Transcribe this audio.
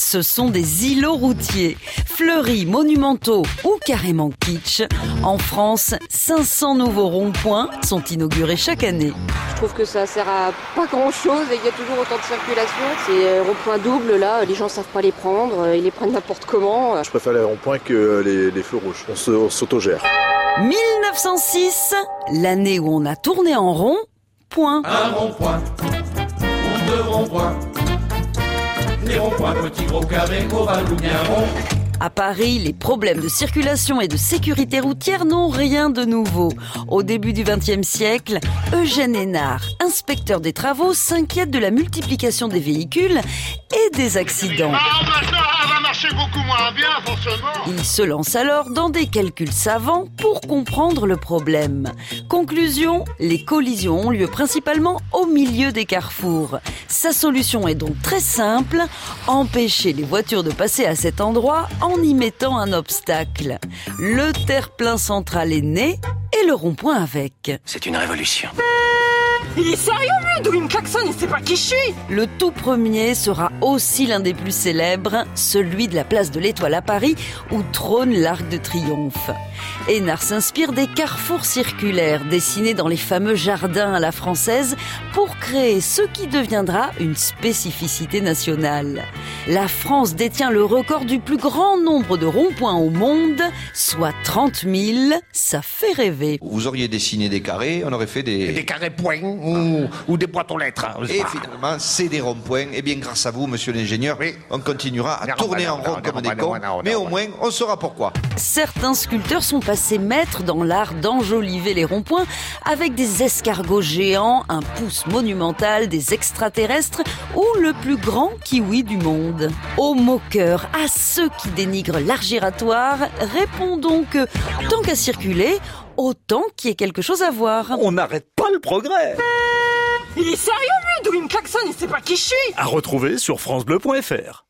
ce sont des îlots routiers. Fleuris, monumentaux ou carrément kitsch. En France, 500 nouveaux ronds-points sont inaugurés chaque année. Je trouve que ça sert à pas grand chose et il y a toujours autant de circulation. Ces euh, ronds-points doubles là, les gens savent pas les prendre, euh, ils les prennent n'importe comment. Je préfère les ronds-points que les, les feux rouges. On s'autogère. 1906, l'année où on a tourné en rond, point. Un rond-point, ou deux ronds-points. Les ronds-points, petits gros carrés, ovales ou bien ronds. À Paris, les problèmes de circulation et de sécurité routière n'ont rien de nouveau. Au début du XXe siècle, Eugène Hénard, inspecteur des travaux, s'inquiète de la multiplication des véhicules et des accidents. Ah, maintenant, elle va marcher beaucoup moins bien, forcément. Il se lance alors dans des calculs savants pour comprendre le problème. Conclusion, les collisions ont lieu principalement au milieu des carrefours. Sa solution est donc très simple, empêcher les voitures de passer à cet endroit en y mettant un obstacle. Le terre-plein central est né et le rond-point avec. C'est une révolution. Il est sérieux lui D'où il me klaxonne, il sait pas qui je suis Le tout premier sera aussi l'un des plus célèbres, celui de la place de l'Étoile à Paris, où trône l'Arc de Triomphe. Hénard s'inspire des carrefours circulaires dessinés dans les fameux jardins à la française pour créer ce qui deviendra une spécificité nationale. La France détient le record du plus grand nombre de ronds-points au monde, soit 30 000. Ça fait rêver. Vous auriez dessiné des carrés, on aurait fait des... Des carrés points ou, ou des boîtes aux lettres. hein, Et finalement, c'est des ronds-points. Et bien, grâce à vous, monsieur l'ingénieur, Oui. on continuera à Non, tourner non, en rond comme non, des non, cons. non, non, mais non. au moins, on saura pourquoi. Certains sculpteurs sont passés maîtres dans l'art d'enjoliver les ronds-points avec des escargots géants, un pouce monumental, des extraterrestres ou le plus grand kiwi du monde. Aux moqueurs, à ceux qui dénigrent l'art giratoire, répondons que tant qu'à circuler, autant qu'il y ait quelque chose à voir. On n'arrête pas le progrès. Il est sérieux lui D'où il me klaxonne, il sait pas qui je suis À retrouver sur francebleu.fr.